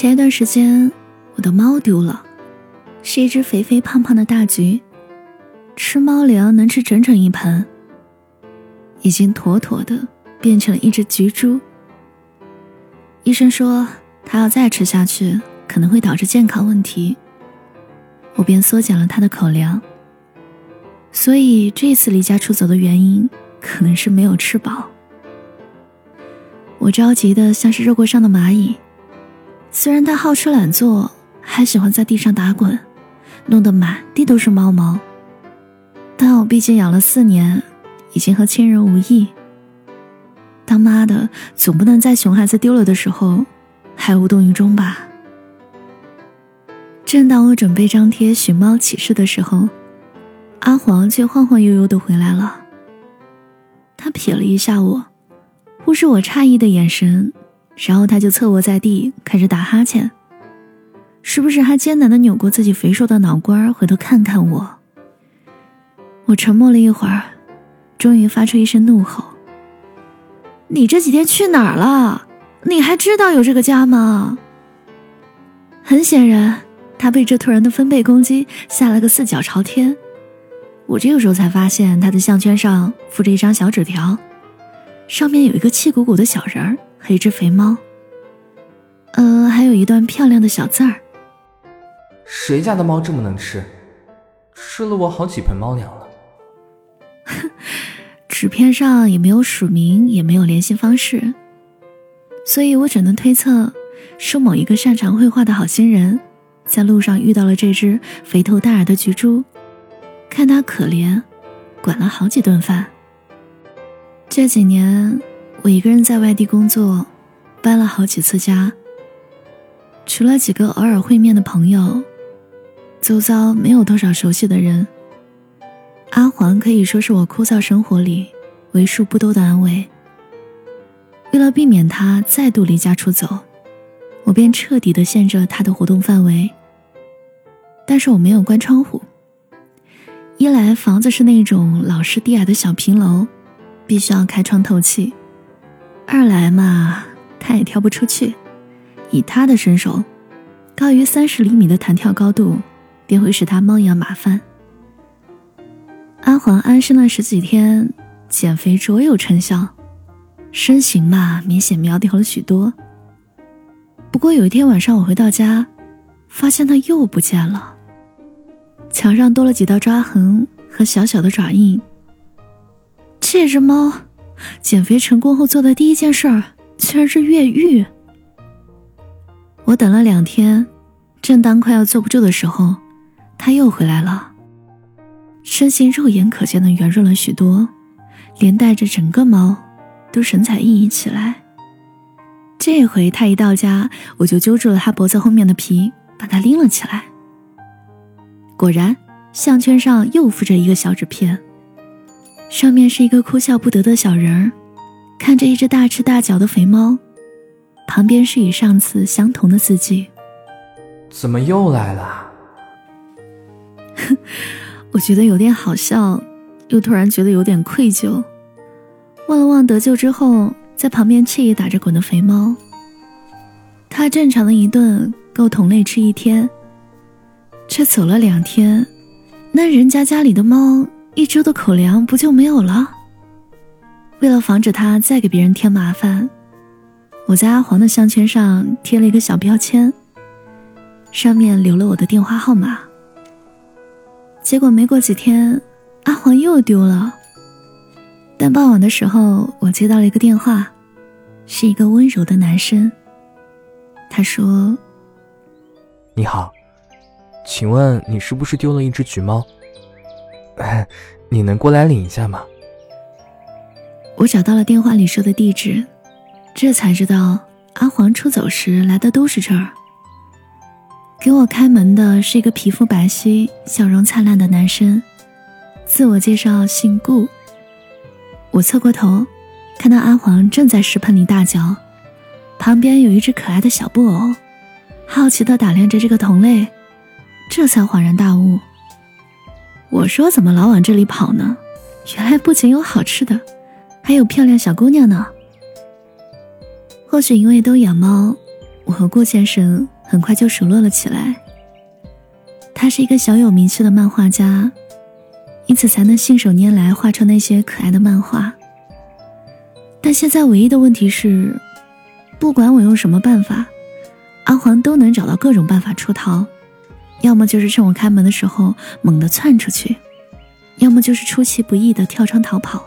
前一段时间，我的猫丢了，是一只肥肥胖胖的大橘，吃猫粮能吃整整一盆，已经妥妥的变成了一只橘猪。医生说，它要再吃下去可能会导致健康问题，我便缩减了它的口粮。所以这次离家出走的原因，可能是没有吃饱。我着急的像是热锅上的蚂蚁。虽然它好吃懒做，还喜欢在地上打滚，弄得满地都是猫毛，但我毕竟养了四年，已经和亲人无异。当妈的总不能在熊孩子丢了的时候还无动于衷吧？正当我准备张贴寻猫启事的时候，阿黄却晃晃悠悠的回来了。他瞥了一下我，忽视我诧异的眼神。然后他就侧卧在地，开始打哈欠，时不时还艰难的扭过自己肥硕的脑瓜，回头看看我。我沉默了一会儿，终于发出一声怒吼：“你这几天去哪儿了？你还知道有这个家吗？”很显然，他被这突然的分贝攻击吓了个四脚朝天。我这个时候才发现，他的项圈上附着一张小纸条，上面有一个气鼓鼓的小人儿。和一只肥猫，呃，还有一段漂亮的小字儿。谁家的猫这么能吃？吃了我好几盆猫粮了。纸片上也没有署名，也没有联系方式，所以我只能推测，是某一个擅长绘画的好心人，在路上遇到了这只肥头大耳的橘猪，看它可怜，管了好几顿饭。这几年。我一个人在外地工作，搬了好几次家。除了几个偶尔会面的朋友，周遭没有多少熟悉的人。阿黄可以说是我枯燥生活里为数不多的安慰。为了避免他再度离家出走，我便彻底的限制了他的活动范围。但是我没有关窗户，一来房子是那种老式低矮的小平楼，必须要开窗透气。二来嘛，他也跳不出去，以他的身手，高于三十厘米的弹跳高度，便会使他猫眼麻烦。阿黄安生了十几天，减肥卓有成效，身形嘛明显苗条了许多。不过有一天晚上我回到家，发现他又不见了，墙上多了几道抓痕和小小的爪印。这只猫。减肥成功后做的第一件事儿，居然是越狱。我等了两天，正当快要坐不住的时候，他又回来了。身形肉眼可见的圆润了许多，连带着整个猫都神采奕奕起来。这回他一到家，我就揪住了他脖子后面的皮，把他拎了起来。果然，项圈上又附着一个小纸片。上面是一个哭笑不得的小人儿，看着一只大吃大嚼的肥猫，旁边是与上次相同的字迹。怎么又来了？我觉得有点好笑，又突然觉得有点愧疚。望了望得救之后在旁边惬意打着滚的肥猫，它正常的一顿够同类吃一天，却走了两天，那人家家里的猫。一周的口粮不就没有了？为了防止他再给别人添麻烦，我在阿黄的项圈上贴了一个小标签，上面留了我的电话号码。结果没过几天，阿黄又丢了。但傍晚的时候，我接到了一个电话，是一个温柔的男生。他说：“你好，请问你是不是丢了一只橘猫？” 你能过来领一下吗？我找到了电话里说的地址，这才知道阿黄出走时来的都是这儿。给我开门的是一个皮肤白皙、笑容灿烂的男生，自我介绍姓顾。我侧过头，看到阿黄正在食盆里大嚼，旁边有一只可爱的小布偶，好奇地打量着这个同类，这才恍然大悟。我说：“怎么老往这里跑呢？原来不仅有好吃的，还有漂亮小姑娘呢。或许因为都养猫，我和顾先生很快就熟络了起来。他是一个小有名气的漫画家，因此才能信手拈来画出那些可爱的漫画。但现在唯一的问题是，不管我用什么办法，阿黄都能找到各种办法出逃，要么就是趁我开门的时候猛地窜出去，要么就是出其不意的跳窗逃跑。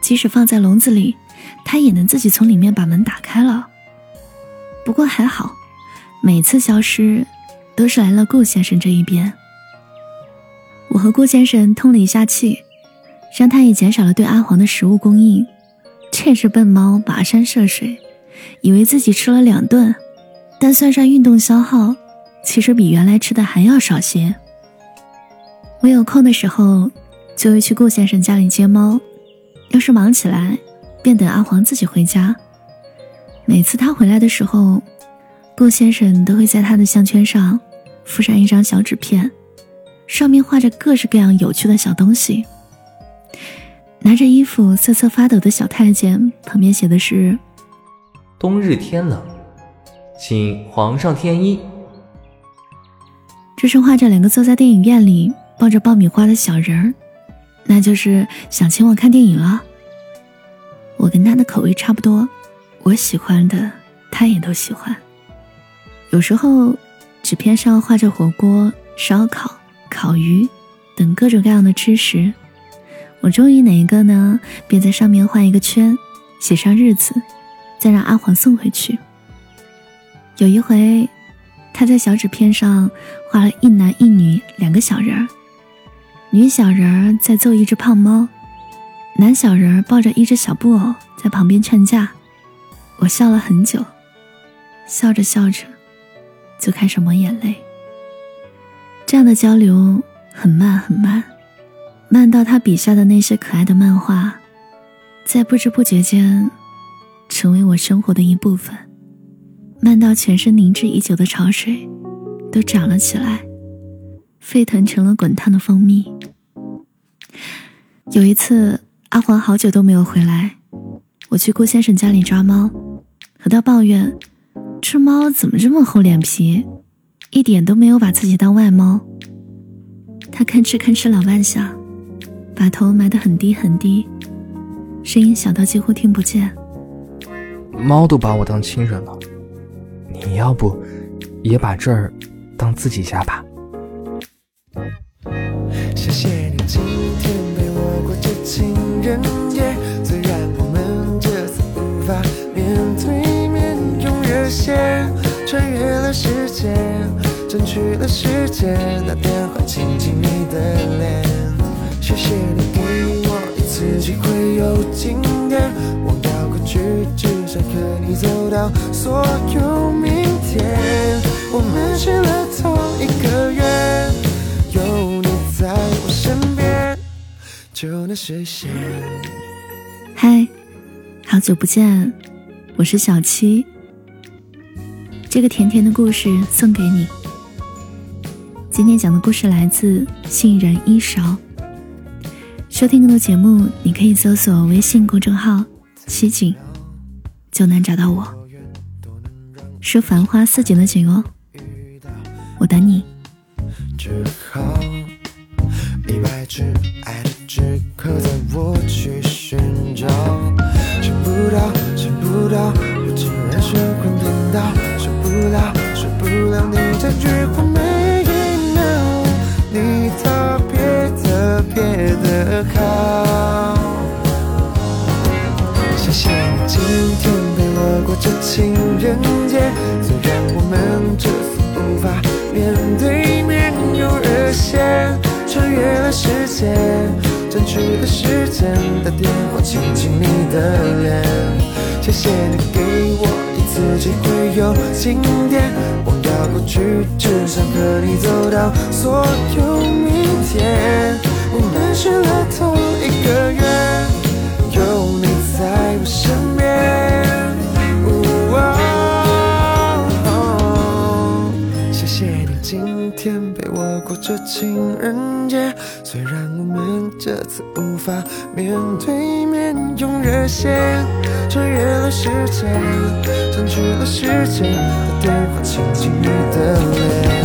即使放在笼子里，他也能自己从里面把门打开了。不过还好，每次消失，都是来了顾先生这一边。我和顾先生通了一下气，让他也减少了对阿黄的食物供应。这只笨猫跋山涉水，以为自己吃了两顿，但算上运动消耗，其实比原来吃的还要少些。我有空的时候，就会去顾先生家里接猫。要是忙起来，便等阿黄自己回家。每次他回来的时候，顾先生都会在他的项圈上附上一张小纸片，上面画着各式各样有趣的小东西。拿着衣服瑟瑟发抖的小太监，旁边写的是：“冬日天冷，请皇上添衣。”这是画着两个坐在电影院里抱着爆米花的小人儿。那就是想请我看电影了。我跟他的口味差不多，我喜欢的他也都喜欢。有时候纸片上画着火锅、烧烤、烤鱼等各种各样的吃食，我中意哪一个呢？便在上面画一个圈，写上日子，再让阿黄送回去。有一回，他在小纸片上画了一男一女两个小人儿。女小人儿在揍一只胖猫，男小人儿抱着一只小布偶在旁边劝架。我笑了很久，笑着笑着就开始抹眼泪。这样的交流很慢很慢，慢到他笔下的那些可爱的漫画，在不知不觉间成为我生活的一部分，慢到全身凝滞已久的潮水都涨了起来。沸腾成了滚烫的蜂蜜。有一次，阿黄好久都没有回来，我去顾先生家里抓猫，和他抱怨：这猫怎么这么厚脸皮，一点都没有把自己当外猫。他吭哧吭哧老半响，把头埋得很低很低，声音小到几乎听不见。猫都把我当亲人了，你要不也把这儿当自己家吧？谢谢你今天陪我过这情人节，虽然我们这次无法面对面用热线穿越了时间，争取了时间打电话亲亲你的脸。谢谢你给我一次机会有今天，忘掉过去，只想和你走到所有明天。我们许了同一个愿。就能实现。嗨，好久不见，我是小七。这个甜甜的故事送给你。今天讲的故事来自杏仁一勺。收听更多节目，你可以搜索微信公众号“七景”，就能找到我。是繁花似锦的锦哦，我等你。可在我去寻找，寻不到，了时间。争取的时间，打电话亲亲你的脸。谢谢你给我一次机会有今天，忘掉过去，只想和你走到所有明天。我们失了这情人节。虽然我们这次无法面对面用热线穿越了时间，占据了世界的电话，亲亲你的脸。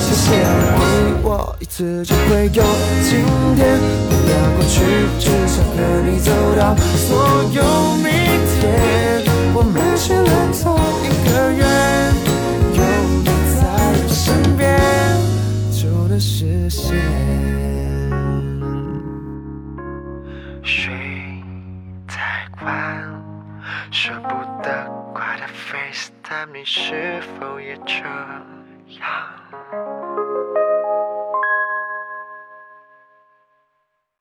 谢谢你给我一次就会有今天，不要过去，只想和你走到所有明天。我们许了同一个愿，我的 FaceTime，你是否也这样？